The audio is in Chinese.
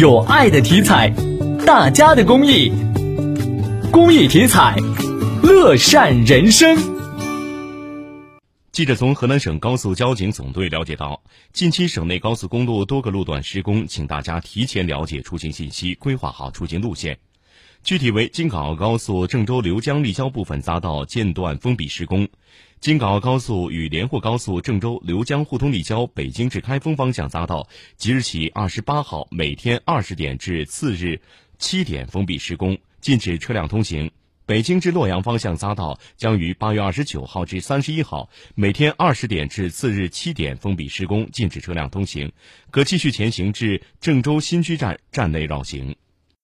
有爱的体彩，大家的公益，公益体彩，乐善人生。记者从河南省高速交警总队了解到，近期省内高速公路多个路段施工，请大家提前了解出行信息，规划好出行路线。具体为：京港澳高速郑州刘江立交部分匝道间断封闭施工；京港澳高速与连霍高速郑州刘江互通立交北京至开封方向匝道，即日起二十八号每天二十点至次日七点封闭施工，禁止车辆通行；北京至洛阳方向匝道将于八月二十九号至三十一号每天二十点至次日七点封闭施工，禁止车辆通行，可继续前行至郑州新区站站内绕行。